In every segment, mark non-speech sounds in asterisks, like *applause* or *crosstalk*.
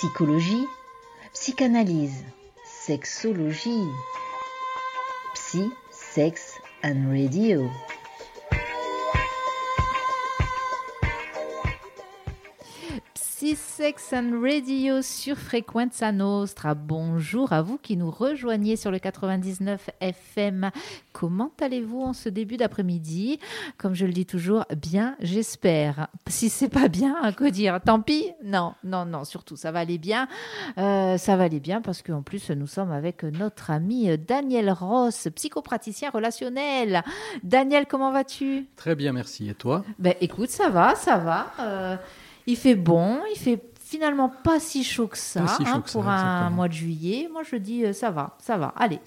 psychologie, psychanalyse, sexologie, psy, sex and radio. Sex and Radio sur Frequenza Nostra. Bonjour à vous qui nous rejoignez sur le 99 FM. Comment allez-vous en ce début d'après-midi? Comme je le dis toujours, bien, j'espère. Si c'est pas bien, quoi dire? Tant pis? Non, non, non, surtout, ça va aller bien. Euh, ça va aller bien parce qu'en plus, nous sommes avec notre ami Daniel Ross, psychopraticien relationnel. Daniel, comment vas-tu? Très bien, merci. Et toi? Ben écoute, ça va, ça va. Euh, il fait bon, il fait finalement pas si chaud que ça, hein, pour un mois de juillet. Moi, je dis euh, ça va, ça va. Allez.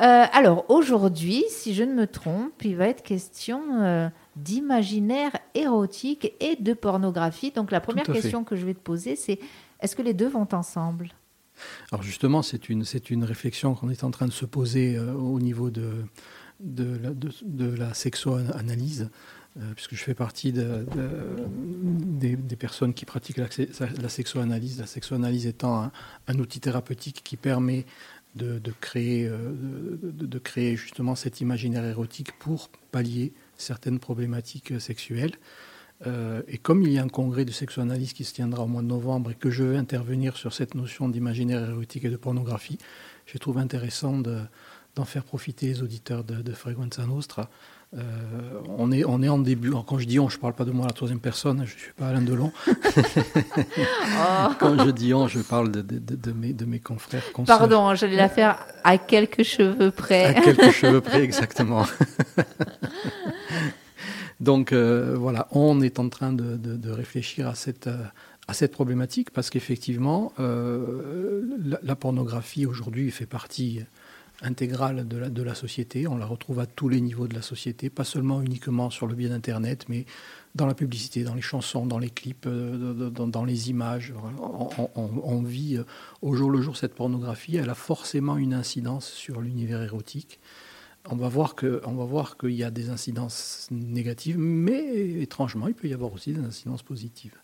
Euh, alors aujourd'hui, si je ne me trompe, il va être question euh, d'imaginaire érotique et de pornographie. Donc la première question que je vais te poser, c'est est-ce que les deux vont ensemble? Alors justement, c'est une, c'est une réflexion qu'on est en train de se poser au niveau de, de, la, de, de la sexo-analyse. Puisque je fais partie de, des, personnes qui pratiquent la, la sexoanalyse, la sexoanalyse étant un, outil thérapeutique qui permet de, créer, euh, de, créer justement cet imaginaire érotique pour pallier certaines problématiques sexuelles. Euh, et comme il y a un congrès de sexoanalyse qui se tiendra au mois de novembre et que je vais intervenir sur cette notion d'imaginaire érotique et de pornographie, je trouve intéressant d'en faire profiter les auditeurs de, de Frequenza Nostra euh, on, est, on est en début. quand je dis on, je ne parle pas de moi à la troisième personne, je ne suis pas Alain Delon. oh. *laughs* *laughs* Quand je dis on, je parle de, de, mes, de mes confrères. Pardon, j'allais la faire à quelques cheveux près. À quelques cheveux près, exactement. *laughs* Donc euh, voilà, on est en train de, réfléchir à cette, à cette problématique parce qu'effectivement, euh, la, la, pornographie aujourd'hui fait partie intégrale de la, de la société. On la retrouve à tous les niveaux de la société, pas seulement uniquement sur le biais d'Internet, mais dans la publicité, dans les chansons, dans les clips, euh, dans, les images. On, vit euh, au jour le jour cette pornographie. Elle a forcément une incidence sur l'univers érotique. On va voir que, on va voir qu'il y a des incidences négatives, mais étrangement, il peut y avoir aussi des incidences positives.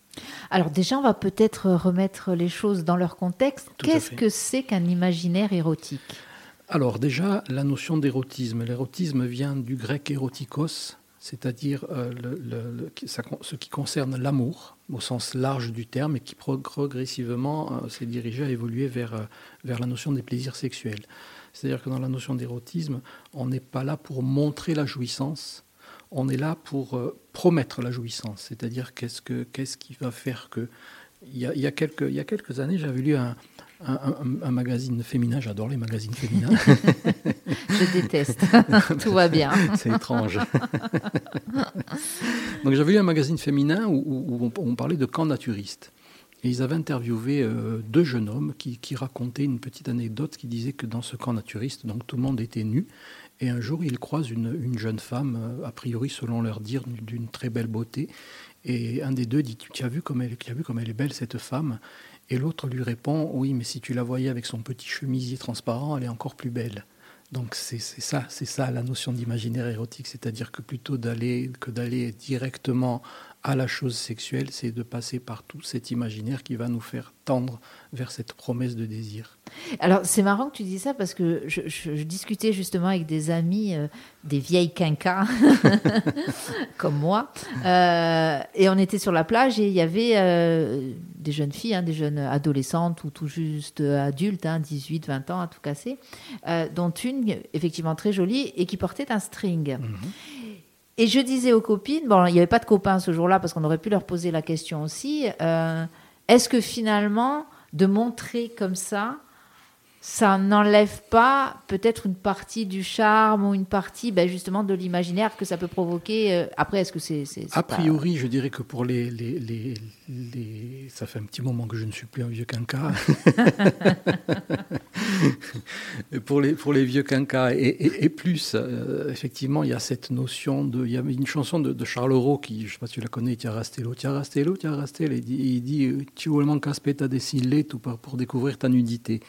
Alors déjà, on va peut-être remettre les choses dans leur contexte. Qu'est-ce que c'est qu'un imaginaire érotique? Alors déjà, la notion d'érotisme. L'érotisme vient du grec érotikos, c'est-à-dire euh, ce qui concerne l'amour au sens large du terme et qui progressivement euh, s'est dirigé à évoluer vers, euh, vers la notion des plaisirs sexuels. C'est-à-dire que dans la notion d'érotisme, on n'est pas là pour montrer la jouissance, on est là pour promettre la jouissance. C'est-à-dire qu'est-ce, que, qu'est-ce qui va faire que... Il y a, quelques, il y a quelques années, j'avais lu un, un, magazine féminin, j'adore les magazines féminins. *laughs* Je déteste, *laughs* tout va bien. *laughs* C'est étrange. Donc j'avais lu un magazine féminin où, on, parlait de camps naturistes. Et ils avaient interviewé euh, deux jeunes hommes qui, racontaient une petite anecdote qui disait que dans ce camp naturiste, donc tout le monde était nu. Et un jour, ils croisent une, jeune femme, euh, a priori selon leur dire, d'une très belle beauté. Et un des deux dit Tu as vu comme elle, tu as vu comme elle est belle cette femme? Et l'autre lui répond Oui, mais si tu la voyais avec son petit chemisier transparent, elle est encore plus belle. Donc c'est ça, c'est ça la notion d'imaginaire érotique, c'est-à-dire que plutôt d'aller que d'aller directement à la chose sexuelle, c'est de passer par tout cet imaginaire qui va nous faire tendre vers cette promesse de désir. Alors c'est marrant que tu dis ça parce que je, discutais justement avec des amis, euh, des vieilles quinquas *laughs* comme moi, euh, et on était sur la plage et il y avait euh, des jeunes filles, hein, des jeunes adolescentes ou tout juste adultes, 18, hein, 20 ans à tout casser, dont une effectivement très jolie et qui portait un string. Mhm. Et je disais aux copines, bon, il n'y avait pas de copains ce jour-là parce qu'on aurait pu leur poser la question aussi, est-ce que finalement, de montrer comme ça, ça n'enlève pas peut-être une partie du charme ou une partie ben, justement de l'imaginaire que ça peut provoquer. Euh, après, est-ce que c'est... A priori, je dirais que pour les, les, les, Ça fait un petit moment que je ne suis plus un vieux quinca. *laughs* pour, les, pour les vieux quinca et, plus, euh, effectivement, il y a cette notion de... Il y a une chanson de, de Charles Auro qui, je ne sais pas si tu la connais, Tia Rastello, Tia Rastello, Tia Rastello, il dit, il dit « Tu voulais caspeta des tout pour découvrir ta nudité »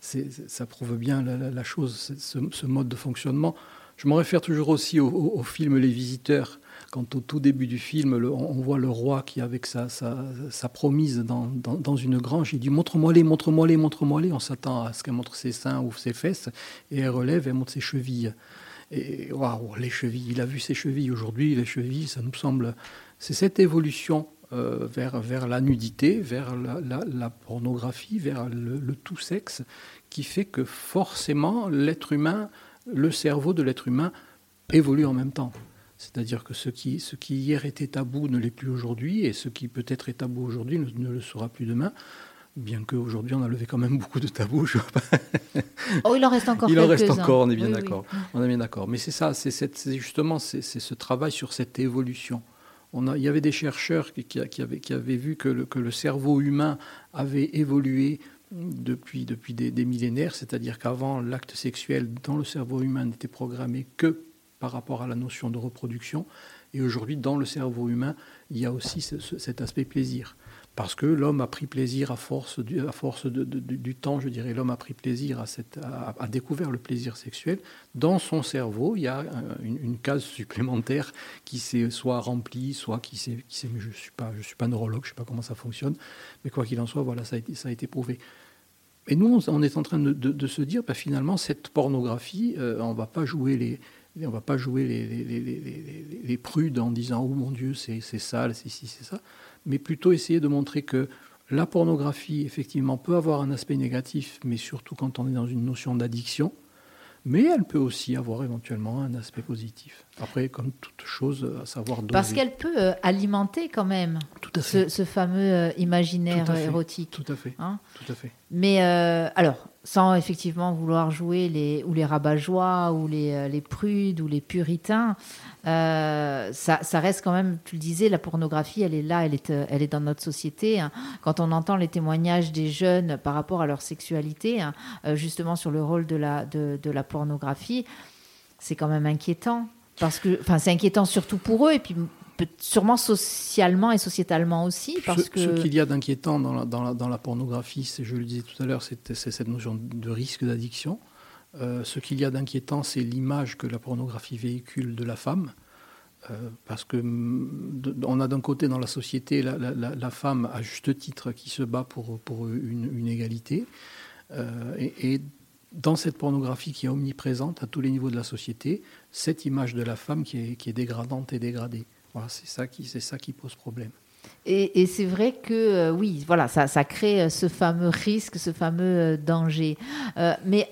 ça prouve bien la, chose, ce, mode de fonctionnement. Je m'en réfère toujours aussi au, film Les Visiteurs, quand au tout début du film, on, voit le roi qui, avec sa, sa, promise dans, dans, une grange, il dit Montre-moi les, montre-moi les, montre-moi les. On s'attend à ce qu'elle montre ses seins ou ses fesses, et elle relève, elle montre ses chevilles. Et waouh, les chevilles, il a vu ses chevilles aujourd'hui, les chevilles, ça nous semble. C'est cette évolution euh, vers, vers la nudité, vers la, pornographie, vers le, le, tout sexe, qui fait que forcément l'être humain, le cerveau de l'être humain évolue en même temps. C'est-à-dire que ce qui, ce qui hier était tabou ne l'est plus aujourd'hui, et ce qui peut-être est tabou aujourd'hui ne, le sera plus demain. Bien qu'aujourd'hui, on a levé quand même beaucoup de tabous. Je oh, il en reste encore Il en reste encore, on est bien d'accord. On est bien d'accord. Mais c'est ça, c'est justement c'est ce travail sur cette évolution. Il y avait des chercheurs qui, avaient, vu que le, cerveau humain avait évolué depuis, des millénaires, c'est-à-dire qu'avant, l'acte sexuel dans le cerveau humain n'était programmé que par rapport à la notion de reproduction. Et aujourd'hui, dans le cerveau humain, il y a aussi cet aspect plaisir. Parce que l'homme a pris plaisir à force, du, à force de, du temps, je dirais, l'homme a pris plaisir à, cette, à, découvert le plaisir sexuel. Dans son cerveau, il y a une, case supplémentaire qui s'est soit remplie, soit qui s'est... Mais je ne suis, pas, je suis pas neurologue, je sais pas comment ça fonctionne. Mais quoi qu'il en soit, voilà, ça a été, ça a été prouvé. Et nous, on est en train de, se dire, bah, finalement, cette pornographie, euh, on va pas jouer les, on va pas jouer les, prudes en disant Oh mon Dieu, c'est sale, c'est ci, c'est ça, mais plutôt essayer de montrer que la pornographie, effectivement, peut avoir un aspect négatif, mais surtout quand on est dans une notion d'addiction, mais elle peut aussi avoir éventuellement un aspect positif. Après, comme toute chose, à savoir doser. Parce qu'elle peut euh, alimenter quand même Ce, fameux euh, imaginaire érotique. Tout à fait. Hein tout à fait. Mais euh, alors, sans effectivement vouloir jouer les, ou les rabat-joie, ou les, les, prudes, ou les puritains, ça, ça, reste quand même, tu le disais, la pornographie, elle est là, elle est, elle est dans notre société. Hein. Quand on entend les témoignages des jeunes par rapport à leur sexualité, hein, justement sur le rôle de la, de, de la pornographie, c'est quand même inquiétant. Parce que, enfin, c'est inquiétant surtout pour eux, et puis sûrement socialement et sociétalement aussi. Parce ce, que... ce qu'il y a d'inquiétant dans la, dans, la, dans la, pornographie, c'est, je le disais tout à l'heure, c'est, cette notion de risque d'addiction. Euh, ce qu'il y a d'inquiétant, c'est l'image que la pornographie véhicule de la femme. Euh, parce que on a d'un côté dans la société la, la, femme à juste titre qui se bat pour, pour une, une égalité, euh, et, et, dans cette pornographie qui est omniprésente à tous les niveaux de la société, cette image de la femme qui est, est dégradante et dégradée. Voilà, c'est ça qui, ça qui pose problème. Et, et c'est vrai que euh, oui, voilà, ça, ça crée euh, ce fameux risque, ce fameux euh, danger. mais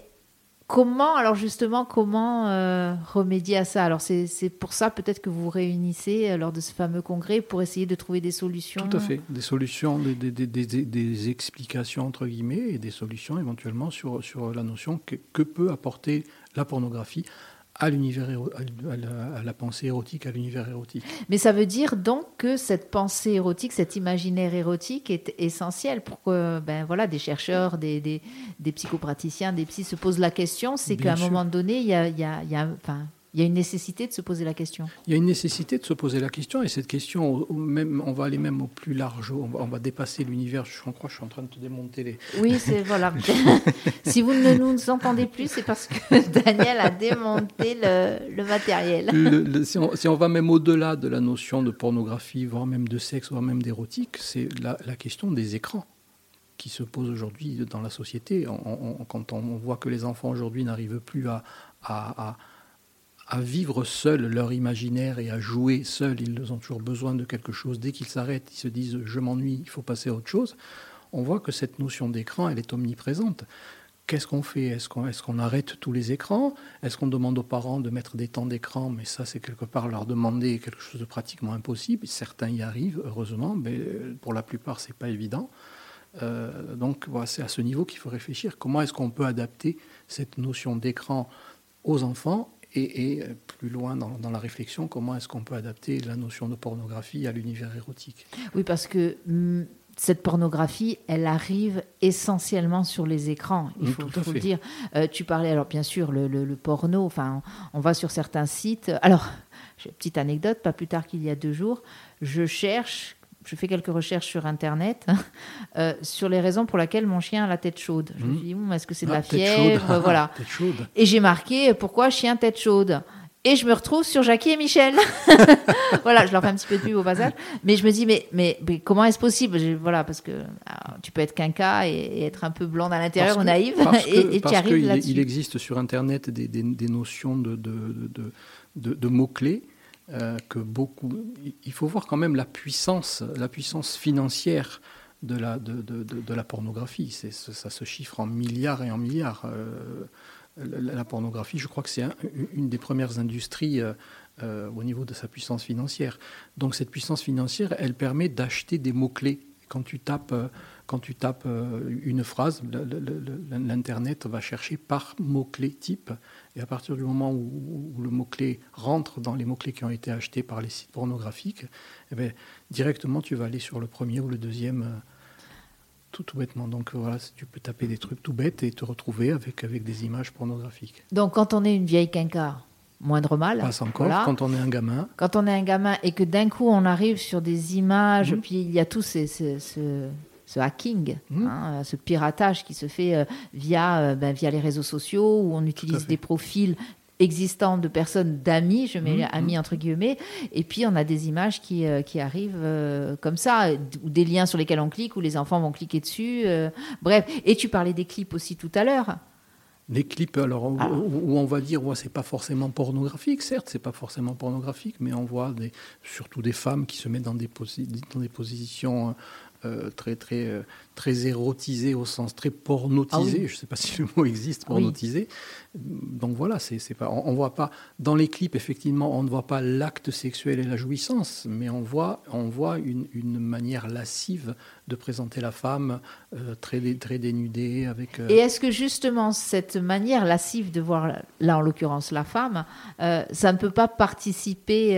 Comment, alors justement, comment euh, remédier à ça? Alors c'est pour ça peut-être que vous vous réunissez euh, lors de ce fameux congrès pour essayer de trouver des solutions Tout à fait, des solutions, des, des, des, des explications entre guillemets et des solutions éventuellement sur, sur la notion que, que peut apporter la pornographie à l'univers, à la, pensée érotique, à l'univers érotique. Mais ça veut dire donc que cette pensée érotique, cet imaginaire érotique est essentiel pour que ben, voilà, des chercheurs, des, des, des psychopraticiens, des psys se posent la question. C'est qu'à un moment donné, il y a, il y a, il y a enfin, il y a une nécessité de se poser la question. Il y a une nécessité de se poser la question, et cette question, même, on va aller même au plus large, on va, on va dépasser l'univers. Je crois que je suis en train de te démonter les. Oui, c'est voilà. *laughs* si vous ne nous entendez plus, c'est parce que *laughs* Daniel a démonté le, le matériel. si, on, si, on, va même au-delà de la notion de pornographie, voire même de sexe, voire même d'érotique, c'est la, la question des écrans qui se pose aujourd'hui dans la société. On, quand on voit que les enfants aujourd'hui n'arrivent plus à, à, à à vivre seuls leur imaginaire et à jouer seuls. Ils ont toujours besoin de quelque chose. Dès qu'ils s'arrêtent, ils se disent je m'ennuie, il faut passer à autre chose. On voit que cette notion d'écran, elle est omniprésente. Qu'est-ce qu'on fait? Est-ce qu'on est arrête tous les écrans? Est-ce qu'on demande aux parents de mettre des temps d'écran? Mais ça, c'est quelque part leur demander quelque chose de pratiquement impossible. Certains y arrivent, heureusement, mais pour la plupart, c'est pas évident. Euh, donc, voilà, c'est à ce niveau qu'il faut réfléchir. Comment est-ce qu'on peut adapter cette notion d'écran aux enfants et, euh, plus loin dans, la réflexion, comment est-ce qu'on peut adapter la notion de pornographie à l'univers érotique? Oui, parce que hmm, cette pornographie, elle arrive essentiellement sur les écrans, il faut, le dire. Euh, tu parlais, alors bien sûr, le, le, porno, enfin, on va sur certains sites. Alors, petite anecdote, pas plus tard qu'il y a deux jours, je cherche je fais quelques recherches sur Internet euh, sur les raisons pour lesquelles mon chien a la tête chaude. Je me suis dit, est-ce que c'est de la ah, fièvre *laughs* Voilà. Et j'ai marqué pourquoi chien tête chaude et je me retrouve sur Jackie et Michel. *laughs* voilà, je leur fais un petit peu de pub au passage. Mais je me dis, mais, mais, comment est-ce possible? Voilà, parce que tu peux être quinca et, et, être un peu blanc à l'intérieur ou naïve. *laughs* et, tu arrives là-dessus. Il existe sur Internet des, des, notions de, de, de, de mots-clés. Euh, que beaucoup. Il faut voir quand même la puissance, la puissance financière de la, de, de, de la pornographie. Ça se chiffre en milliards et en milliards. Euh, la, pornographie, je crois que c'est une des premières industries euh, au niveau de sa puissance financière. Donc cette puissance financière, elle permet d'acheter des mots-clés. Quand tu tapes, quand tu tapes une phrase, l'Internet va chercher par mot-clé type. Et à partir du moment où, le mot-clé rentre dans les mots-clés qui ont été achetés par les sites pornographiques, eh bien, directement tu vas aller sur le premier ou le deuxième tout, bêtement. Donc voilà, tu peux taper des trucs tout bêtes et te retrouver avec, avec des images pornographiques. Donc quand on est une vieille quinca, moindre mal. Passe encore quand on est un gamin. Quand on est un gamin et que d'un coup on arrive sur des images, mhm. puis il y a tout ces, ce, hacking, mhm. hein, ce piratage qui se fait euh, via, euh, ben, via les réseaux sociaux où on utilise des profils existant de personnes d'amis, je mets mmh, amis mmh. entre guillemets, et puis on a des images qui, euh, qui arrivent euh, comme ça, ou des liens sur lesquels on clique, où les enfants vont cliquer dessus. Euh, bref, et tu parlais des clips aussi tout à l'heure. Les clips, alors, ah. où, on va dire, ouais, c'est pas forcément pornographique, certes, c'est pas forcément pornographique, mais on voit des, surtout des femmes qui se mettent dans des, dans des positions euh, très, très, euh, très érotisé au sens très pornotisé. Ah je ne sais pas si le mot existe, pornotisé. Donc voilà, c'est, c'est pas, on, ne voit pas dans les clips effectivement, on ne voit pas l'acte sexuel et la jouissance, mais on voit, on voit une, une manière lascive de présenter la femme euh, très, très dénudée avec. Et est-ce que justement cette manière lascive de voir là en l'occurrence la femme, ça ne peut pas participer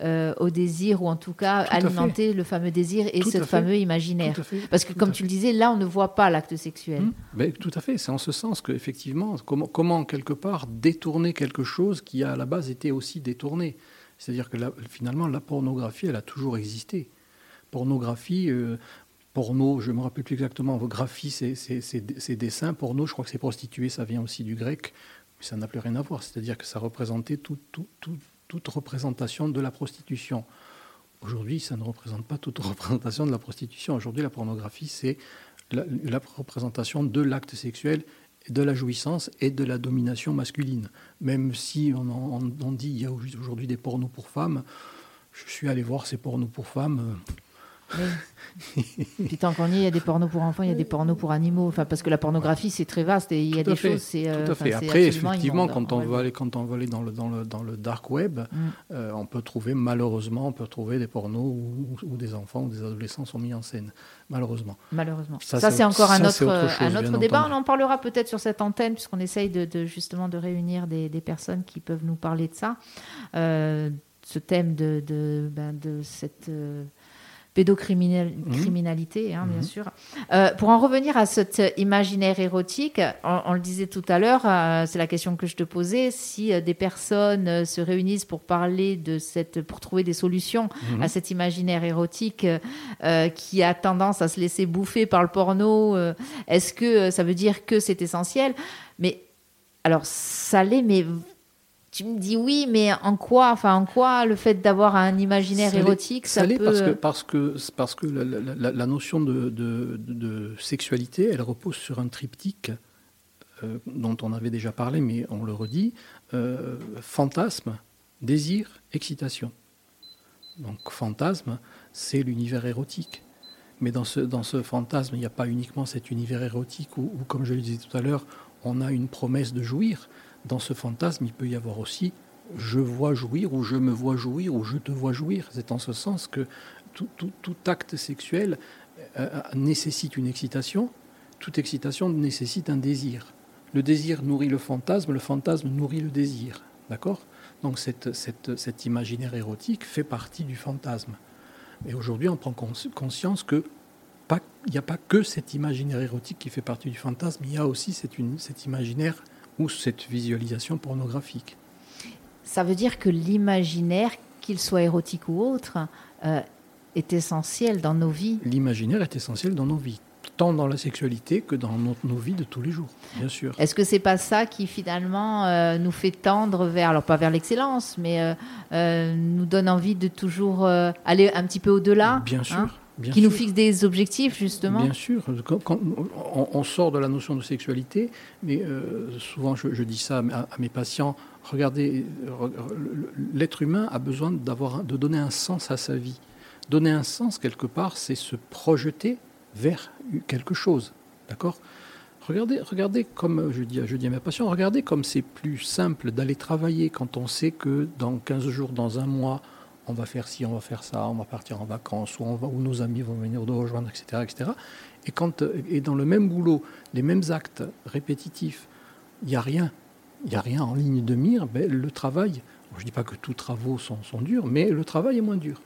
euh, au désir, ou en tout cas alimenter le fameux désir et ce fameux imaginaire? Parce que, comme tu le disais, là, on ne voit pas l'acte sexuel. Mais tout à fait. C'est en ce sens qu'effectivement, comment, comment, quelque part, détourner quelque chose qui, à la base, était aussi détourné. C'est-à-dire que finalement, la pornographie, elle a toujours existé. Pornographie. Euh, porno, je me rappelle plus exactement, graphie, c'est dessins. Porno, je crois que c'est prostituée, ça vient aussi du grec, mais ça n'a plus rien à voir. C'est-à-dire que ça représentait tout, tout, toute représentation de la prostitution. Aujourd'hui, ça ne représente pas toute *laughs* représentation de la prostitution. Aujourd'hui, la pornographie, c'est la, représentation de l'acte sexuel, de la jouissance et de la domination masculine. Même si on, dit qu'il y a aujourd'hui des pornos pour femmes, je suis allé voir ces pornos pour femmes. Euh, *laughs* puis tant qu'on y est, il y a des pornos pour enfants, il y a des pornos pour animaux. Enfin, parce que la pornographie, c'est très vaste et il y a des choses. C'est, euh, Tout à fait. Après, effectivement, quand on, va aller, quand on va aller dans le, dans le, dans le dark web, mm. euh, on peut trouver, malheureusement, on peut trouver des pornos où, des enfants ou des adolescents sont mis en scène. Malheureusement. Malheureusement. Ça, c'est encore un autre, un autre débat. On en parlera peut-être sur cette antenne, puisqu'on essaye de, justement de réunir des, des, personnes qui peuvent nous parler de ça. Euh, ce thème de, de, ben, de cette pédocriminalité, hein, bien mhm. sûr. Euh, pour en revenir à cet imaginaire érotique, on, le disait tout à l'heure, euh, c'est la question que je te posais, si euh, des personnes se réunissent pour parler de cette, pour trouver des solutions mhm. à cet imaginaire érotique qui a tendance à se laisser bouffer par le porno, est-ce que ça veut dire que c'est essentiel? Mais alors, ça l'est, mais tu me dis oui, mais en quoi, enfin en quoi le fait d'avoir un imaginaire érotique, ça, peut... parce que parce que parce que la, notion de, de, sexualité, elle repose sur un triptyque euh, dont on avait déjà parlé, mais on le redit euh, fantasme, désir, excitation. Donc fantasme, c'est l'univers érotique. Mais dans ce, dans ce fantasme, il n'y a pas uniquement cet univers érotique où, comme je le disais tout à l'heure, on a une promesse de jouir, dans ce fantasme, il peut y avoir aussi je vois jouir ou je me vois jouir ou je te vois jouir. C'est en ce sens que tout, acte sexuel euh, euh, nécessite une excitation, toute excitation nécessite un désir. Le désir nourrit le fantasme, le fantasme nourrit le désir. D'accord? Donc cette, cet imaginaire érotique fait partie du fantasme. Et aujourd'hui, on prend conscience que il n'y a pas que cet imaginaire érotique qui fait partie du fantasme, il y a aussi cet, une, cet imaginaire ou cette visualisation pornographique. Ça veut dire que l'imaginaire, qu'il soit érotique ou autre, euh, est essentiel dans nos vies L'imaginaire est essentiel dans nos vies. tant dans la sexualité que dans nos, nos vies de tous les jours, bien sûr. Est-ce que c'est pas ça qui finalement euh, nous fait tendre vers, alors pas vers l'excellence, mais euh, nous donne envie de toujours aller un petit peu au-delà Bien sûr. hein, bien Qui nous fixe des objectifs justement. Bien sûr, quand, quand on, on sort de la notion de sexualité, mais euh, souvent je, je dis ça à, à mes patients, regardez, l'être humain a besoin d'avoir, de donner un sens à sa vie. Donner un sens quelque part, c'est se projeter vers quelque chose, d'accord? Regardez, regardez comme je dis, je dis à mes patients, regardez comme c'est plus simple d'aller travailler quand on sait que dans 15 jours, dans un mois, on va faire ci, on va faire ça, on va partir en vacances, ou, on va, ou nos amis vont venir nous rejoindre, etc. etc. Et, quand, euh, et dans le même boulot, les mêmes actes répétitifs, il n'y a rien. Il n'y a rien en ligne de mire. Ben, le travail, je ne dis pas que tous travaux sont, sont durs, mais le travail est moins dur.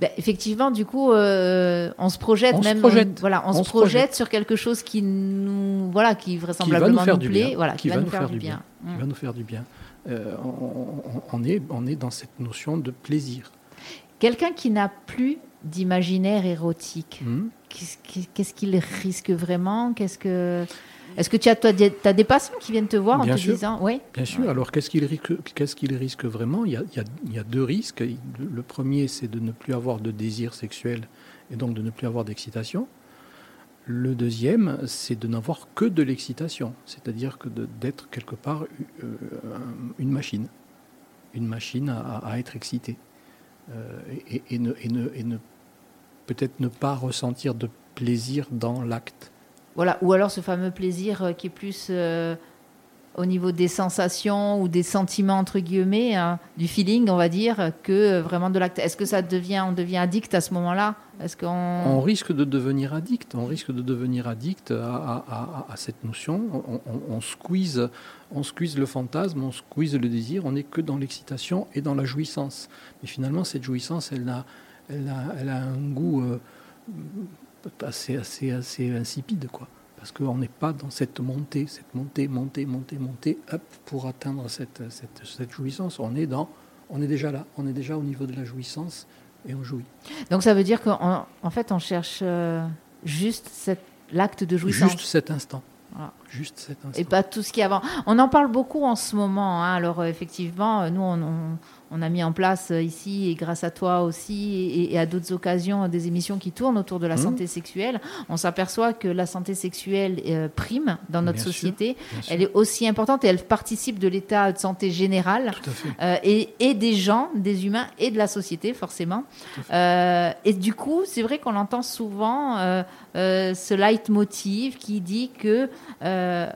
Ben, effectivement, du coup, euh, on se projette On se même. projette. voilà, on, On se se projette, projette. sur quelque chose qui nous, voilà, qui vraisemblablement faire nous du plaît, bien. voilà, qui, va, nous faire, du bien. qui va nous faire du bien. Euh, on, est, on est dans cette notion de plaisir. Quelqu'un qui n'a plus d'imaginaire érotique, Hmm qu'est-ce qui- qu'est-ce qu'il risque vraiment? Qu'est-ce que est-ce que tu as, toi, as des patients qui viennent te voir en te sûr. disant, oui, Bien sûr. Alors, qu'est-ce qu'il risque, qu'est-ce qu'il risque vraiment? Il y, a, il y a- il y a deux risques. Le le premier, c'est de ne plus avoir de désir sexuel et donc de ne plus avoir d'excitation. Le deuxième, c'est de n'avoir que de l'excitation, c'est-à-dire que d'être quelque part euh, un- une machine, une machine à, être excitée. Euh, et, peut-être ne pas ressentir de plaisir dans l'acte. voilà, ou alors ce fameux plaisir euh, qui est plus au niveau des sensations ou des sentiments entre guillemets, hein, du feeling, on va dire, que vraiment de l'acte. Est-ce que ça devient, on devient addict à ce moment-là? Est-ce qu'on On risque de devenir addict. On risque de devenir addict à, cette notion. On, on- on squeeze, on squeeze le fantasme, on squeeze le désir. On n'est que dans l'excitation et dans la jouissance. Mais finalement, cette jouissance, elle a, elle a, elle a un goût euh, assez, assez, assez insipide, quoi. Parce qu'on n'est pas dans cette montée, cette montée, montée, montée, montée, hop, pour atteindre cette, cette, cette jouissance. On est dans, on est déjà là. On est déjà au niveau de la jouissance et on jouit. Donc ça veut dire qu'en en fait, on cherche euh, juste l'acte de jouissance. Juste cet instant. Voilà. Juste cet instant. Et pas tout ce qui est avant. On en parle beaucoup en ce moment. hein. Alors euh, effectivement, euh, nous, on, on- on a mis en place euh, ici, et grâce à toi aussi, et, à d'autres occasions, des émissions qui tournent autour de la Mhm. santé sexuelle. On s'aperçoit que la santé sexuelle euh, prime dans notre Bien société. Sûr. Elle est aussi importante et elle participe de l'état de santé général. Euh, et, et des gens, des humains et de la société, forcément. Euh, et du coup, c'est vrai qu'on entend souvent euh, euh, ce leitmotiv qui dit que euh,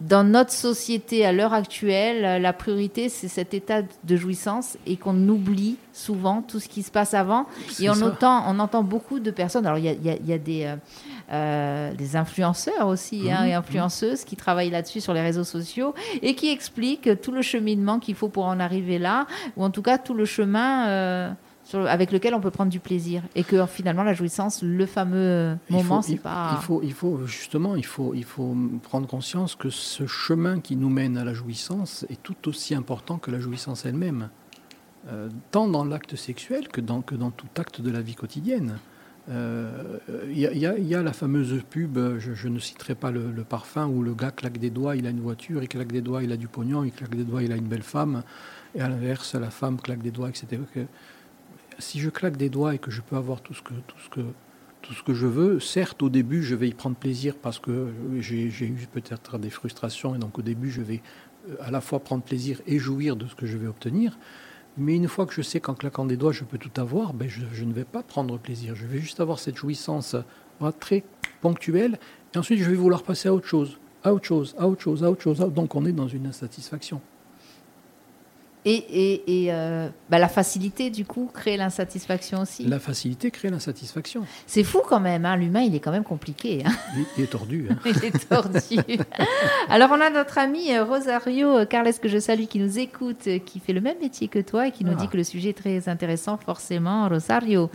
dans notre société à l'heure actuelle, euh, la priorité, c'est cet état de jouissance et qu'on oublie souvent tout ce qui se passe avant. Et on ça. entend, on entend beaucoup de personnes. Alors, il y a, il y a- il y a des, euh, euh, des influenceurs aussi hein, Mhm, et influenceuses qui travaillent là-dessus sur les réseaux sociaux et qui expliquent tout le cheminement qu'il faut pour en arriver là, ou en tout cas tout le chemin euh, sur- avec lequel on peut prendre du plaisir. Et que finalement, la jouissance, le fameux Il moment, c'est pas. Il faut, il faut justement, il faut, il faut prendre conscience que ce chemin qui nous mène à la jouissance est tout aussi important que la jouissance elle-même, Euh, tant dans l'acte sexuel que dans, que dans tout acte de la vie quotidienne. Euh, Il y, a- y y la fameuse pub, je, je ne citerai pas le, le parfum, où le gars claque des doigts, il a une voiture, il claque des doigts, il a du pognon, il claque des doigts, il a une belle femme, et à l'inverse, la femme claque des doigts, etc. Si je claque des doigts et que je peux avoir tout ce que, je veux, certes, au début, je vais y prendre plaisir parce que j'ai eu peut-être des frustrations et donc au début, je vais euh, à la fois prendre plaisir et jouir de ce que je vais obtenir. Mais une fois que je sais qu'en claquant des doigts, je peux tout avoir, ben je, ne vais pas prendre plaisir. Je vais juste avoir cette jouissance voilà, très ponctuelle et ensuite, je vais vouloir passer à autre chose, à autre chose, à autre chose, à autre chose. Donc, on est dans une insatisfaction. Et, et, et, euh, bah, la facilité, du coup, crée l'insatisfaction aussi. La facilité crée l'insatisfaction. C'est fou quand même, hein, l'humain, il est quand même compliqué. hein. Il, il est tordu. hein. *laughs* Il est tordu. Alors, on a notre ami euh, Rosario Carles, que je salue, qui nous écoute, euh, qui fait le même métier que toi et qui nous Ah. dit que le sujet est très intéressant, forcément. Rosario,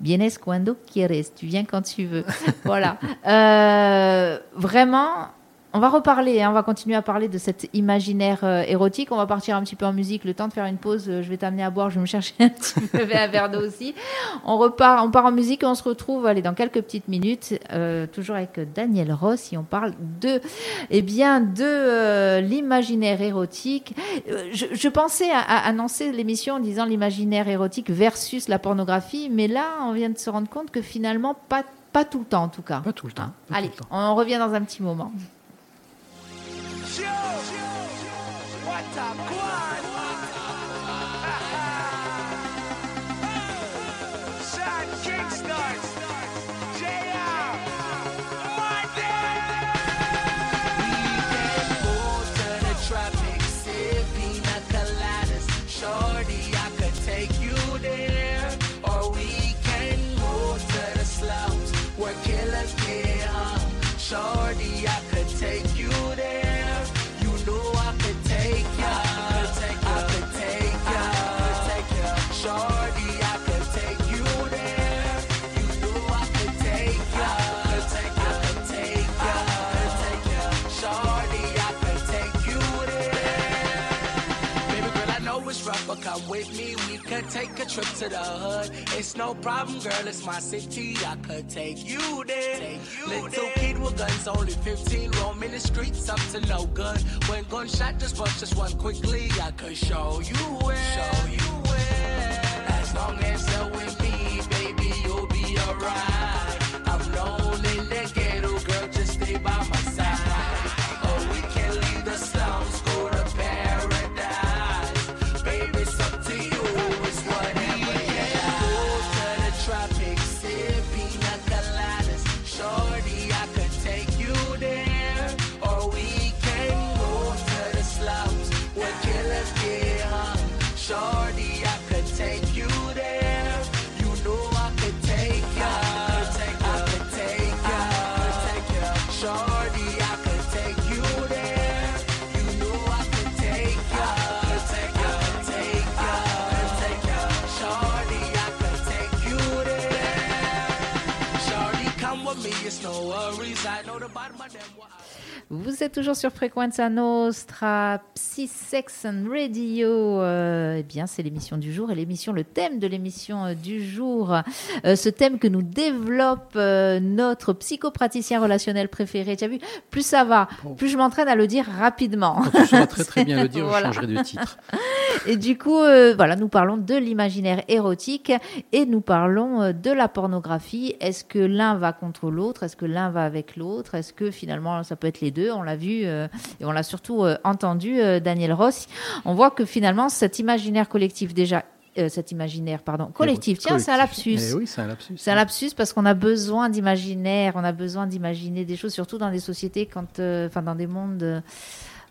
vienes cuando quieres. Tu viens quand tu veux. voilà. Euh, vraiment, on va reparler, hein, on va continuer à parler de cet imaginaire euh, érotique. On va partir un petit peu en musique, le temps de faire une pause. euh, je vais t'amener à boire, je vais me chercher *laughs* un petit peu un verre d'eau aussi. On repart, on part en musique et on se retrouve allez, dans quelques petites minutes, euh, toujours avec Daniel Ross. Et on parle de, eh bien, de l'imaginaire érotique. Je, je pensais à, à annoncer l'émission en disant l'imaginaire érotique versus la pornographie, mais là, on vient de se rendre compte que finalement, pas, pas tout le temps en tout cas. Pas tout le temps. Tout Allez, le temps. on revient dans un petit moment. show. What a choir! With me. We could take a trip to the hood. It's no problem, girl. It's my city. I could take you there. Little kid with guns, only 15, roaming the streets up to no good. When gunshot just bust just one quickly, I could show you where. Show you where. As long as you're with me, baby, you'll be alright. Êtes toujours sur Frequenza Nostra, Psy Sex and Radio. Euh, eh bien, c'est l'émission du jour et l'émission, le thème de l'émission euh, du jour. Euh, ce thème que nous développe euh, notre psychopraticien relationnel préféré. Tu as vu, plus ça va, plus je m'entraîne à le dire rapidement. Quand tu sauras très très bien le *laughs* dire, Voilà. je changerai de titre. *laughs* Et du coup, voilà, nous parlons de l'imaginaire érotique et nous parlons de la pornographie. Est-ce que l'un va contre l'autre? Est-ce que l'un va avec l'autre? Est-ce que finalement ça peut être les deux? On l'a vu euh, et on l'a surtout euh, entendu, euh, Daniel Ross. On voit que finalement cet imaginaire collectif déjà, euh, cet imaginaire pardon collectif. Tiens, c'est un lapsus. Eh oui, c'est un lapsus. C'est un lapsus parce qu'on a besoin d'imaginaire, on a besoin d'imaginer des choses, surtout dans des sociétés, quand, euh, enfin dans des mondes,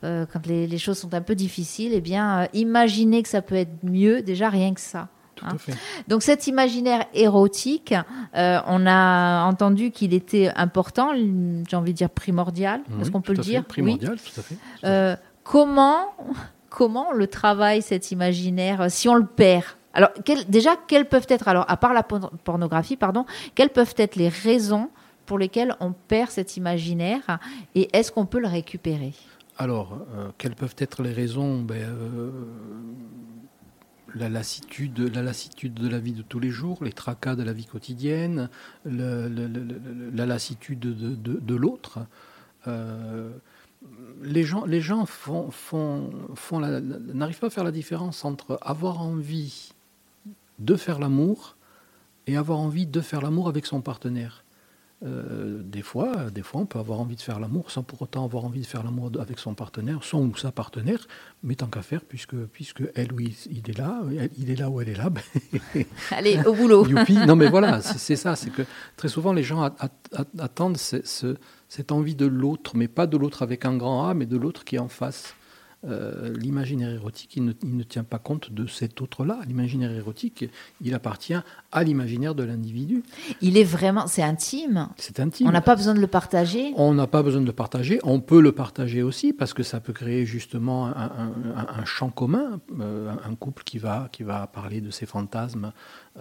euh, quand les, les choses sont un peu difficiles. Eh bien, imaginer que ça peut être mieux, déjà rien que ça. Tout hein. à fait. Donc cet imaginaire érotique, euh, on a entendu qu'il était important, j'ai envie de dire primordial. Est-ce Oui, qu'on peut le fait, dire? Oui. Primordial, tout à fait. Euh, comment, comment on le travaille cet imaginaire euh, si on le perd? Alors quel- déjà, quelles peuvent être, alors à part la por- pornographie, pardon, quelles peuvent être les raisons pour lesquelles on perd cet imaginaire et est-ce qu'on peut le récupérer? Alors, euh, quelles peuvent être les raisons? Ben, euh, la, lassitude, la lassitude de la vie de tous les jours, les tracas de la vie quotidienne, la lassitude de, l'autre. Euh, les gens, font, font, font n'arrivent pas à faire la différence entre avoir envie de faire l'amour et avoir envie de faire l'amour avec son partenaire. Euh, des fois, des fois, on peut avoir envie de faire l'amour sans pour autant avoir envie de faire l'amour avec son partenaire, son ou sa partenaire, mais tant qu'à faire, puisque, puisque elle ou il, il est là, elle- il est là ou elle est là, ben, *laughs* Allez, au boulot. *laughs* youpi. Non, mais voilà, c'est ça, c'est que très souvent les gens attendent ce- ce- cette envie de l'autre, mais pas de l'autre avec un grand A, mais de l'autre qui est en face. Euh, L'imaginaire érotique, il ne, il ne tient pas compte de cet autre-là. L'imaginaire érotique, il appartient à l'imaginaire de l'individu. Il est vraiment, c'est intime. C'est intime. On n'a pas besoin de le partager. On n'a pas besoin de le partager. On peut le partager aussi parce que ça peut créer justement un, un- un- un champ commun. Euh, un- couple qui va, qui va parler de ses fantasmes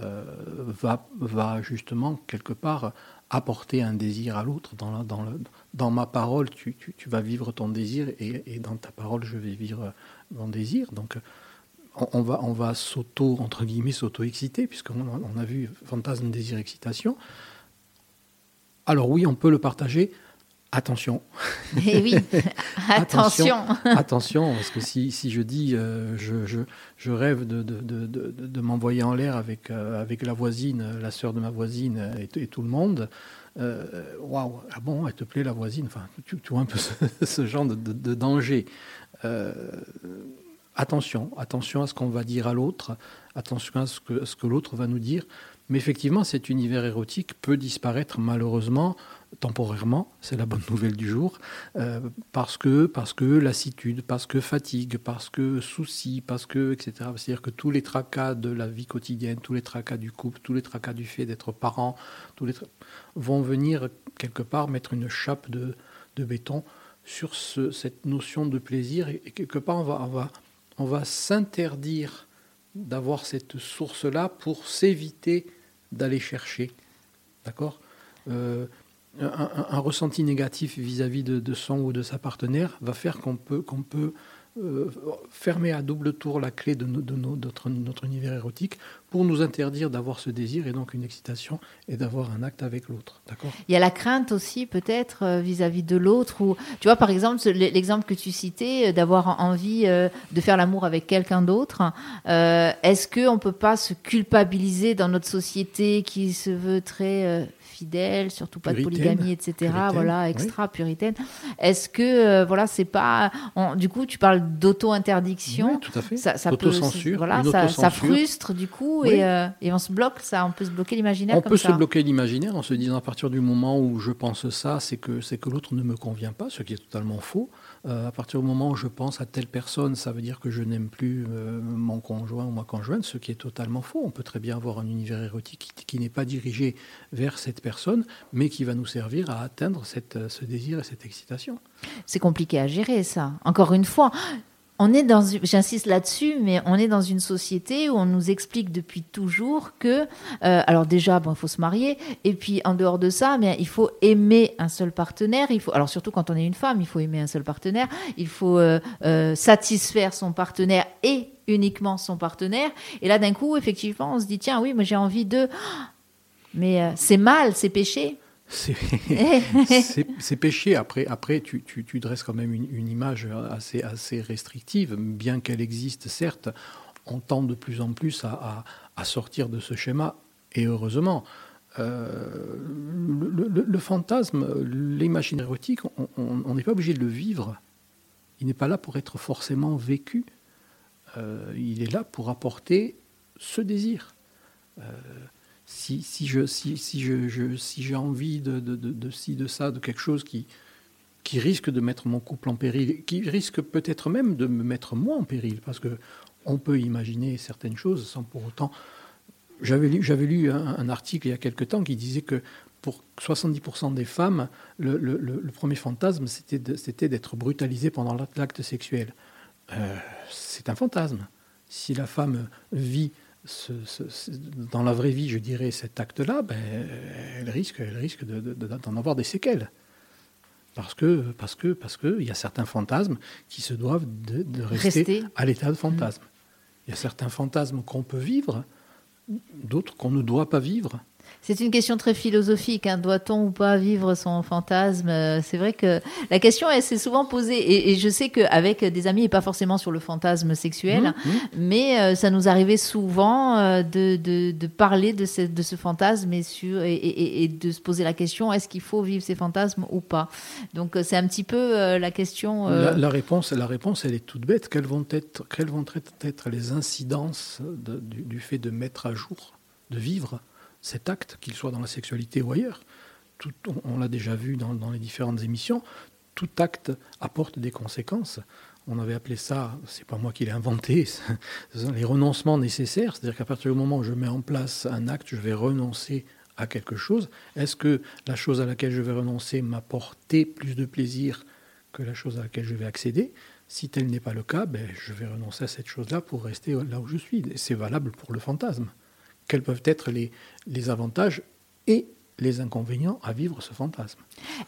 euh, va, va justement quelque part apporter un désir à l'autre. Dans, la- dans, le- dans ma parole, tu, tu- tu vas vivre ton désir et, et dans ta parole, je vais vivre mon désir. Donc, on, on va, on va s'auto, entre guillemets, s'auto-exciter, puisqu'on a- on a vu fantasme, désir, excitation. Alors oui, on peut le partager. Attention, Et oui, *laughs* attention. attention, parce que si, si je dis euh, je, je, je rêve de, de, de, de, m'envoyer en l'air avec, euh, avec la voisine, euh, la sœur de ma voisine euh, et tout le monde, euh, waouh, ah bon, elle te plaît la voisine? Enfin, tu, vois un peu ce, *laughs* genre de danger. Euh, attention, attention à ce qu'on va dire à l'autre, attention à ce que, à ce que l'autre va nous dire. Mais effectivement, cet univers érotique peut disparaître malheureusement temporairement, c'est la bonne nouvelle du jour, euh, parce que parce que lassitude, parce que fatigue, parce que souci, parce que etc. C'est-à-dire que tous les tracas de la vie quotidienne, tous les tracas du couple, tous les tracas du fait d'être parent, vont venir quelque part mettre une chape de, béton sur ce- cette notion de plaisir et, quelque part on va on va on va s'interdire d'avoir cette source-là pour s'éviter d'aller chercher. D'accord? Euh, un, ressenti négatif vis-à-vis de, son ou de sa partenaire va faire qu'on peut, qu'on peut euh, fermer à double tour la clé de, no- de no- notre, univers érotique pour nous interdire d'avoir ce désir et donc une excitation et d'avoir un acte avec l'autre. Il y a la crainte aussi, peut-être, euh, vis-à-vis de l'autre. Tu vois, par exemple, l'exemple que tu citais, euh, d'avoir envie euh, de faire l'amour avec quelqu'un d'autre. euh, Est-ce que on peut pas se culpabiliser dans notre société qui se veut très euh, fidèle, surtout pas de polygamie, etc. Puritaine, voilà, oui. extra puritaine. Est-ce que euh, voilà, c'est pas on- du coup, tu parles d'auto-interdiction. Oui, tout à fait. Ça, ça peut, voilà, ça, ça frustre du coup Oui. et, euh, et on se bloque, ça, on peut se bloquer l'imaginaire On comme peut ça. se bloquer l'imaginaire en se disant à partir du moment où je pense ça, c'est que c'est que l'autre ne me convient pas, ce qui est totalement faux. Euh, à partir du moment où je pense à telle personne, ça veut dire que je n'aime plus euh, mon conjoint ou ma conjointe, ce qui est totalement faux. On peut très bien avoir un univers érotique qui, n'est pas dirigé vers cette personne, mais qui va nous servir à atteindre euh, ce désir et cette excitation. C'est compliqué à gérer, ça. Encore une fois, on est dans, j'insiste là-dessus, mais on est dans une société où on nous explique depuis toujours que, euh, alors déjà, bon, il faut se marier, et puis en dehors de ça, mais il faut aimer un seul partenaire. Il faut, alors surtout quand on est une femme, il faut aimer un seul partenaire. Il faut euh, euh, satisfaire son partenaire et uniquement son partenaire. Et là, d'un coup, effectivement, on se dit tiens, oui, mais j'ai envie de, mais c'est mal, c'est péché. *laughs* C'est péché. Après, après tu, tu- tu dresses quand même une, une image assez, assez restrictive, bien qu'elle existe, certes. On tend de plus en plus à, à- à sortir de ce schéma, et heureusement. Euh, le, le- le fantasme, l'imaginaire érotique, on n'est pas obligé de le vivre. Il n'est pas là pour être forcément vécu. Euh, il est là pour apporter ce désir. Euh, si, je si, si j'ai envie de, de, de, de ci de ça de quelque chose qui qui risque de mettre mon couple en péril qui risque peut-être même de me mettre moi en péril parce que on peut imaginer certaines choses sans pour autant j'avais lu j'avais lu un, article il y a quelque temps qui disait que pour 70% des femmes, le, premier fantasme, c'était d'être brutalisée pendant l'acte sexuel. Euh, c'est un fantasme. Si la femme vit ce- ce- ce- dans la vraie vie, je dirais, cet acte-là, ben, elle risque, elle risque de- de- de- d'en avoir des séquelles. Parce que, parce que, parce que, il y a certains fantasmes qui se doivent de, de rester, Rester. à l'état de fantasme. Il y a certains fantasmes qu'on peut vivre, d'autres qu'on ne doit pas vivre. C'est une question très philosophique. hein. Doit-on ou pas vivre son fantasme? Euh, C'est vrai que la question, elle s'est souvent posée. Et, et je sais qu'avec des amis, et pas forcément sur le fantasme sexuel, Mmh, mmh. mais euh, ça nous arrivait souvent euh, de, de, de parler de ce, de ce fantasme et, sur, et, et- et de se poser la question est-ce qu'il faut vivre ces fantasmes ou pas? Donc c'est un petit peu euh, la question. La, la réponse, la réponse, elle est toute bête. Quelles vont être, quelles vont être, les incidences de- du, du fait de mettre à jour, de vivre cet acte, qu'il soit dans la sexualité ou ailleurs Tout- On, l'a déjà vu dans, les différentes émissions. Tout acte apporte des conséquences. On avait appelé ça, c'est pas moi qui l'ai inventé, *laughs* les renoncements nécessaires. C'est-à-dire qu'à partir du moment où je mets en place un acte, je vais renoncer à quelque chose. Est-ce que la chose à laquelle je vais renoncer m'apporter plus de plaisir que la chose à laquelle je vais accéder? Si tel n'est pas le cas, ben, je vais renoncer à cette chose-là pour rester là où je suis. C'est valable pour le fantasme. Quels peuvent être les, les avantages et les inconvénients à vivre ce fantasme.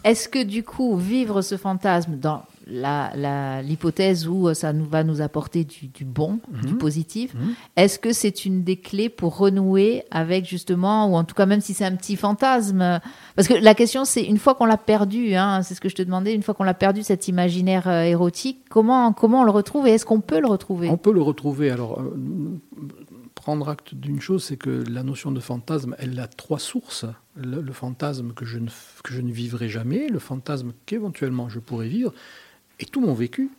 Est-ce que du coup, vivre ce fantasme dans la- la- l'hypothèse où euh, ça nous va nous apporter du, du bon, du Mhm. positif, Mhm. est-ce que c'est une des clés pour renouer avec justement, ou en tout cas même si c'est un petit fantasme, parce que la question c'est une fois qu'on l'a perdu, hein, c'est ce que je te demandais, une fois qu'on l'a perdu cet imaginaire euh, érotique, comment comment on le retrouve et est-ce qu'on peut le retrouver? On peut le retrouver. Alors, euh, prendre acte d'une chose, c'est que la notion de fantasme, elle a trois sources. Le, fantasme que je, ne, que je ne vivrai jamais, le fantasme qu'éventuellement je pourrais vivre, et tout mon vécu,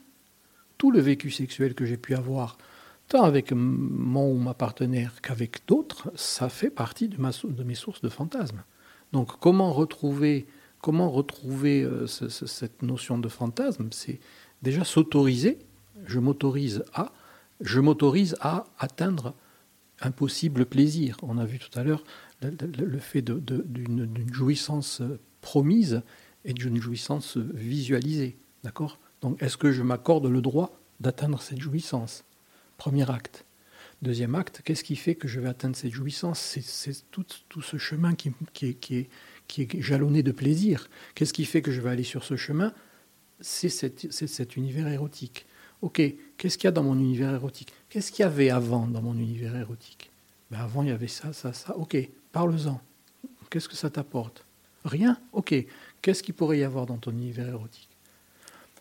tout le vécu sexuel que j'ai pu avoir, tant avec mon ou ma partenaire qu'avec d'autres, ça fait partie de, ma, de mes sources de fantasmes. Donc, comment retrouver, comment retrouver euh, ce- ce- cette notion de fantasme? C'est déjà s'autoriser. Je m'autorise à, je m'autorise à atteindre un possible plaisir. On a vu tout à l'heure le, fait d'une jouissance euh, promise et d'une jouissance visualisée. D'accord? Donc, est-ce que je m'accorde le droit d'atteindre cette jouissance? Premier acte. Deuxième acte, qu'est-ce qui fait que je vais atteindre cette jouissance? C'est tout, ce chemin qui, est, jalonné de plaisir. Qu'est-ce qui fait que je vais aller sur ce chemin? C'est cet univers érotique. Ok, qu'est-ce qu'il y a dans mon univers érotique? Qu'est-ce qu'il y avait avant dans mon univers érotique? Ben Avant, il y avait ça, ça, ça. Ok, parle-en. Qu'est-ce que ça t'apporte? Rien? Ok, qu'est-ce qu'il pourrait y avoir dans ton univers érotique?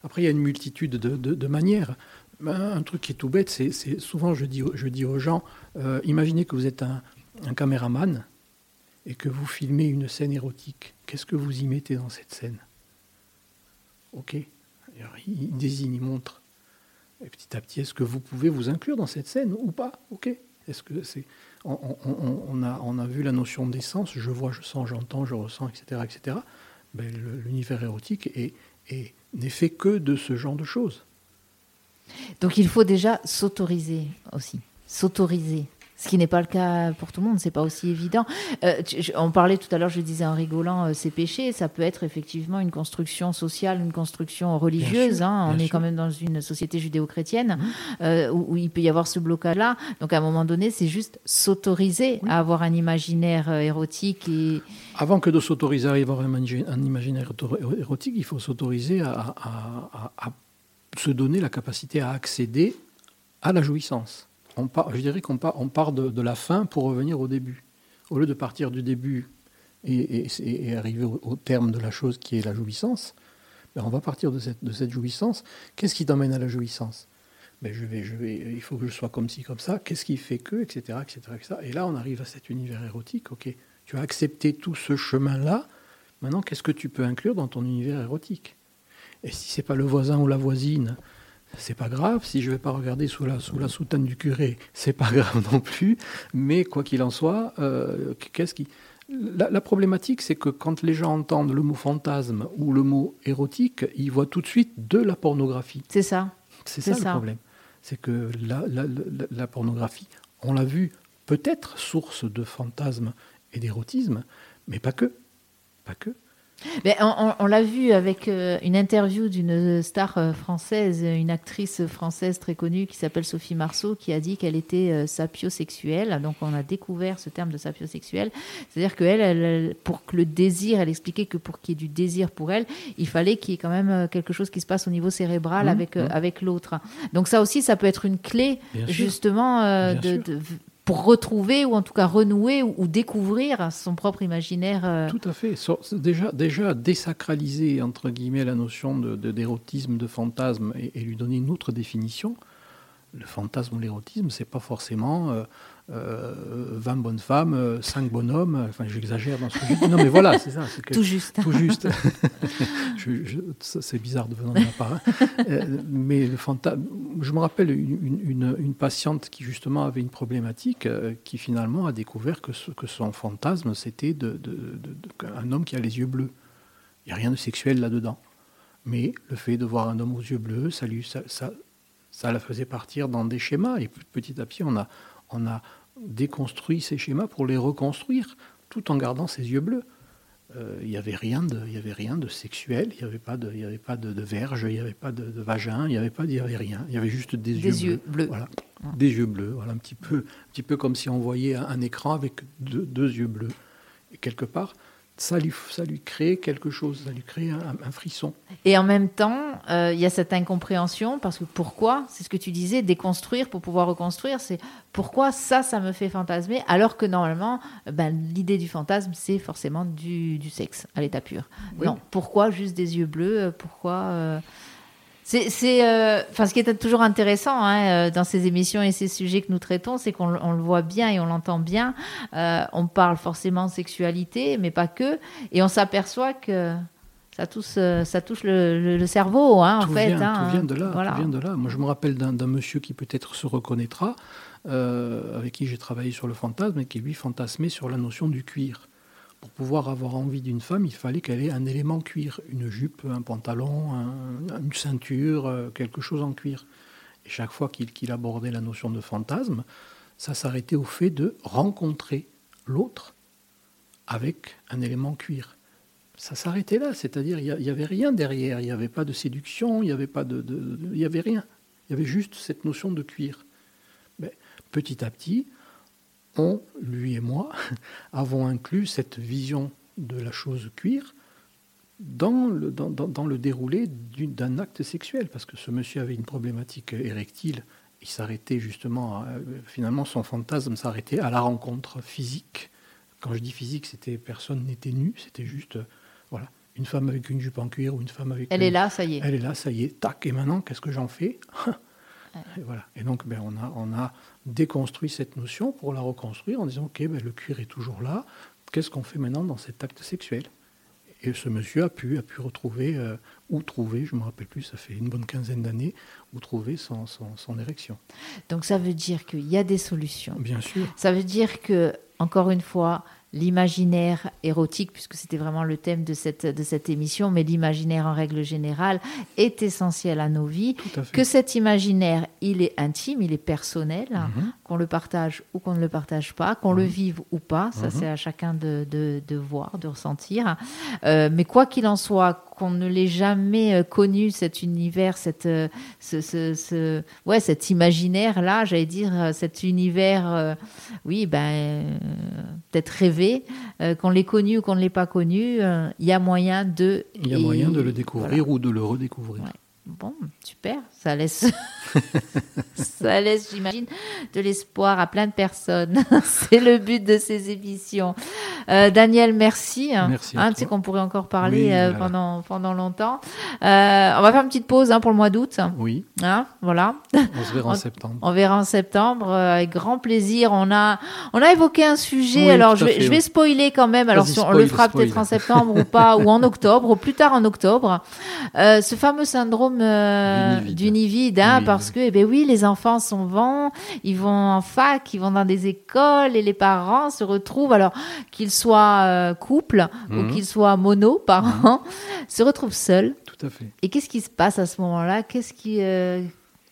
Après, il y a une multitude de, de- manières. Ben, Un truc qui est tout bête, c'est souvent je dis, je dis aux gens, euh, imaginez que vous êtes un, un caméraman et que vous filmez une scène érotique. Qu'est-ce que vous y mettez dans cette scène? Ok. Il désigne, il montre. Et petit à petit, est-ce que vous pouvez vous inclure dans cette scène ou pas? Ok. Est-ce que c'est on, a, vu la notion d'essence, je vois, je sens, j'entends, je ressens, etc., etc. Ben, L'univers érotique est- est- n'est fait que de ce genre de choses. Donc il faut déjà s'autoriser aussi, s'autoriser. Ce qui n'est pas le cas pour tout le monde, c'est pas aussi évident. Euh, tu- je- on parlait tout à l'heure, je disais en rigolant, euh, c'est péché. Ça peut être effectivement une construction sociale, une construction religieuse. sûr, hein. On est quand même dans une société judéo-chrétienne euh, où, où il peut y avoir ce blocage-là. Donc à un moment donné, c'est juste s'autoriser à avoir un imaginaire érotique et Avant que de s'autoriser à avoir un, imagi- un imaginaire éro- érotique, il faut s'autoriser à, à- à- à se donner la capacité à accéder à la jouissance. On part, je dirais qu'on part, de, la fin pour revenir au début. Au lieu de partir du début et, arriver au, terme de la chose qui est la jouissance, ben on va partir de cette, jouissance. Qu'est-ce qui t'emmène à la jouissance? Ben je vais, je il faut que je sois comme ci, comme ça. Qu'est-ce qui fait que, etc., etc., etc. Et là, on arrive à cet univers érotique. Ok, tu as accepté tout ce chemin-là. Maintenant, qu'est-ce que tu peux inclure dans ton univers érotique? Et si c'est pas le voisin ou la voisine, c'est pas grave. Si je vais pas regarder sous la, sous la soutane du curé, c'est pas grave non plus. Mais quoi qu'il en soit, euh, qu'est-ce qui la, la problématique, c'est que quand les gens entendent le mot fantasme ou le mot érotique, ils voient tout de suite de la pornographie. c'est ça. C'est ça, ça. le problème. C'est que la, la- la- la pornographie, on l'a vu, peut-être source de fantasmes et d'érotisme, mais pas que. Pas que. Mais on on- on l'a vu avec euh, une interview d'une star euh, française, une actrice française très connue qui s'appelle Sophie Marceau, qui a dit qu'elle était euh, sapiosexuelle. Donc on a découvert ce terme de sapiosexuelle. C'est-à-dire qu'elle, elle, elle- pour que le désir, elle expliquait que pour qu'il y ait du désir pour elle, il fallait qu'il y ait quand même euh, quelque chose qui se passe au niveau cérébral Mhm, avec, mhm. avec l'autre. Donc ça aussi, ça peut être une clé Bien justement euh, de- pour retrouver ou en tout cas renouer ou, ou découvrir son propre imaginaire. euh, Tout à fait. Déjà, déjà désacraliser, entre guillemets, la notion de- d'érotisme, de, fantasme, et, et lui donner une autre définition. Le fantasme ou l'érotisme, c'est pas forcément euh, euh, 20 bonnes femmes, 5 bonhommes. Enfin, j'exagère dans ce que je dis. Non, mais voilà, c'est ça. que- *laughs* tout juste. Tout juste. *laughs* C'est bizarre de venant de ma part. hein. Euh, mais le fantasme. Je me rappelle une, une- une- une patiente qui justement avait une problématique, euh, qui finalement a découvert que, ce- que son fantasme c'était de, de- de- de- un homme qui a les yeux bleus. Il n'y a rien de sexuel là-dedans. Mais le fait de voir un homme aux yeux bleus, ça, lui, ça, ça, ça la faisait partir dans des schémas. Et petit à petit, on a, on a déconstruit ces schémas pour les reconstruire, tout en gardant ses yeux bleus. Euh, Il n'y avait rien de, il y avait rien de sexuel, il n'y avait pas de, il y avait pas de, de verge, il n'y avait pas de, de vagin, il n'y avait pas, il y avait rien. Il y avait juste des, Des yeux bleus. Voilà, Ah. des yeux bleus. Voilà, un petit peu, un petit peu comme si on voyait un, un écran avec deux, deux yeux bleus. Et quelque part, ça lui, ça lui crée quelque chose, ça lui crée un, un frisson. Et en même temps, euh, il y a cette incompréhension parce que pourquoi C'est ce que tu disais, déconstruire pour pouvoir reconstruire. C'est pourquoi ça, ça me fait fantasmer, alors que normalement, ben, l'idée du fantasme, c'est forcément du, du sexe à l'état pur. Oui. Non, pourquoi juste des yeux bleus euh, Pourquoi euh, c'est, euh, enfin, ce qui est toujours intéressant hein, euh, dans ces émissions et ces sujets que nous traitons, c'est qu'on le- voit bien et on l'entend bien. Euh, on parle forcément de sexualité, mais pas que, et on s'aperçoit que ça touche, ça touche le, le- le cerveau, hein, en tout, fait. vient, hein, tout vient de là. Voilà. tout vient de là. Moi, je me rappelle d'un d'un monsieur qui peut-être se reconnaîtra, euh, avec qui j'ai travaillé sur le fantasme, et qui lui fantasmait sur la notion du cuir. Pour pouvoir avoir envie d'une femme, il fallait qu'elle ait un élément cuir, une jupe, un pantalon, un- une ceinture, euh, quelque chose en cuir. Et chaque fois qu'il abordait la notion de fantasme, ça s'arrêtait au fait de rencontrer l'autre avec un élément cuir ça s'arrêtait là, c'est-à-dire il n'y avait rien derrière, il n'y avait pas de séduction, il n'y avait pas de- il y avait rien, il y avait juste cette notion de cuir. Mais petit à petit, on, lui et moi, *laughs* avons inclus cette vision de la chose cuir dans le, dans, dans- dans le déroulé d'un acte sexuel, parce que ce monsieur avait une problématique érectile, il s'arrêtait justement, à- finalement son fantasme s'arrêtait à la rencontre physique. Quand je dis physique, c'était personne n'était nu, c'était juste, euh, voilà, une femme avec une jupe en cuir ou une femme avec Elle une- est là, ça y est. elle est là, ça y est, tac, et maintenant, qu'est-ce que j'en fais? *laughs* et, voilà. et donc, ben, on, a, on a déconstruit cette notion pour la reconstruire en disant, OK, ben, le cuir est toujours là, qu'est-ce qu'on fait maintenant dans cet acte sexuel? Et ce monsieur a pu, a pu retrouver, euh, ou trouver, je ne me rappelle plus, ça fait une bonne quinzaine d'années, ou trouver son, son, son érection. Donc ça veut dire qu'il y a des solutions. Bien sûr. Ça veut dire que, encore une fois, l'imaginaire érotique, puisque c'était vraiment le thème de cette, de cette émission, mais l'imaginaire en règle générale est essentiel à nos vies. À. Que cet imaginaire, il est intime, il est personnel, Mhm. qu'on le partage ou qu'on ne le partage pas, qu'on le vive ou pas, ça Mhm. c'est à chacun de, de, de voir, de ressentir. Euh, mais quoi qu'il en soit, qu'on ne l'ait jamais euh, connu, cet univers, cette, euh, ce, ce, ce- ouais, cet imaginaire-là, j'allais dire, cet univers, euh, oui, ben, peut-être rêvé, euh, qu'on l'ait connu ou qu'on ne l'ait pas connu, euh, il y a moyen de... Il y a et- moyen de le voilà. découvrir ou de le redécouvrir. Ouais. Bon, super, ça laisse, *laughs* ça laisse, j'imagine, de l'espoir à plein de personnes. *laughs* C'est le but de ces émissions. Euh, Daniel, merci. Merci à Hein, tu sais qu'on pourrait encore parler Oui, euh, voilà. pendant pendant longtemps. Euh, on va faire une petite pause hein, pour le mois d'août. Oui, Hein, voilà. on se verra en *laughs* septembre. On verra en septembre avec grand plaisir. On a, on a évoqué un sujet. Oui, alors, je vais, fait, je vais ouais. spoiler quand même. Alors, si on spoil, le fera peut-être en septembre ou pas, ou en octobre, ou plus tard en octobre. Ce fameux syndrome euh, Du nid vide. hein, parce que, eh ben oui, les enfants s'en vont, ils vont en fac, ils vont dans des écoles, et les parents se retrouvent, alors qu'ils soient euh, couple ou Mhm. qu'ils soient mono parents, se retrouvent seuls. Tout à fait. Et qu'est-ce qui se passe à ce moment-là? Qu'est-ce qui, euh,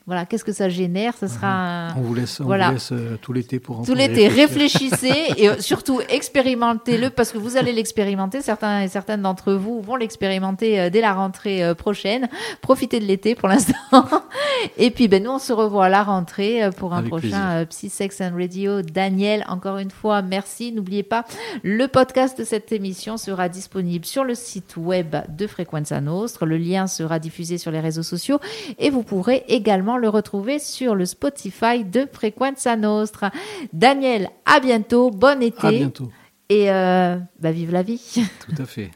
voilà, qu'est-ce que ça génère? Ce sera un- On vous laisse, on Voilà. vous laisse euh, tout l'été pour en tout l'été, réfléchissez *laughs* et euh, surtout expérimentez-le parce que vous allez l'expérimenter. Certains et certaines d'entre vous vont l'expérimenter euh, dès la rentrée euh, prochaine. Profitez de l'été pour l'instant. *laughs* et puis, ben, nous, on se revoit à la rentrée pour un Avec prochain Psy Sex and Radio. Daniel, encore une fois, merci. N'oubliez pas, le podcast de cette émission sera disponible sur le site web de Frequenza Nostre. Le lien sera diffusé sur les réseaux sociaux et vous pourrez également le retrouver sur le Spotify de Frequenza Nostra. Daniel, à bientôt, bon été À bientôt. et euh, bah, vive la vie. Tout à fait.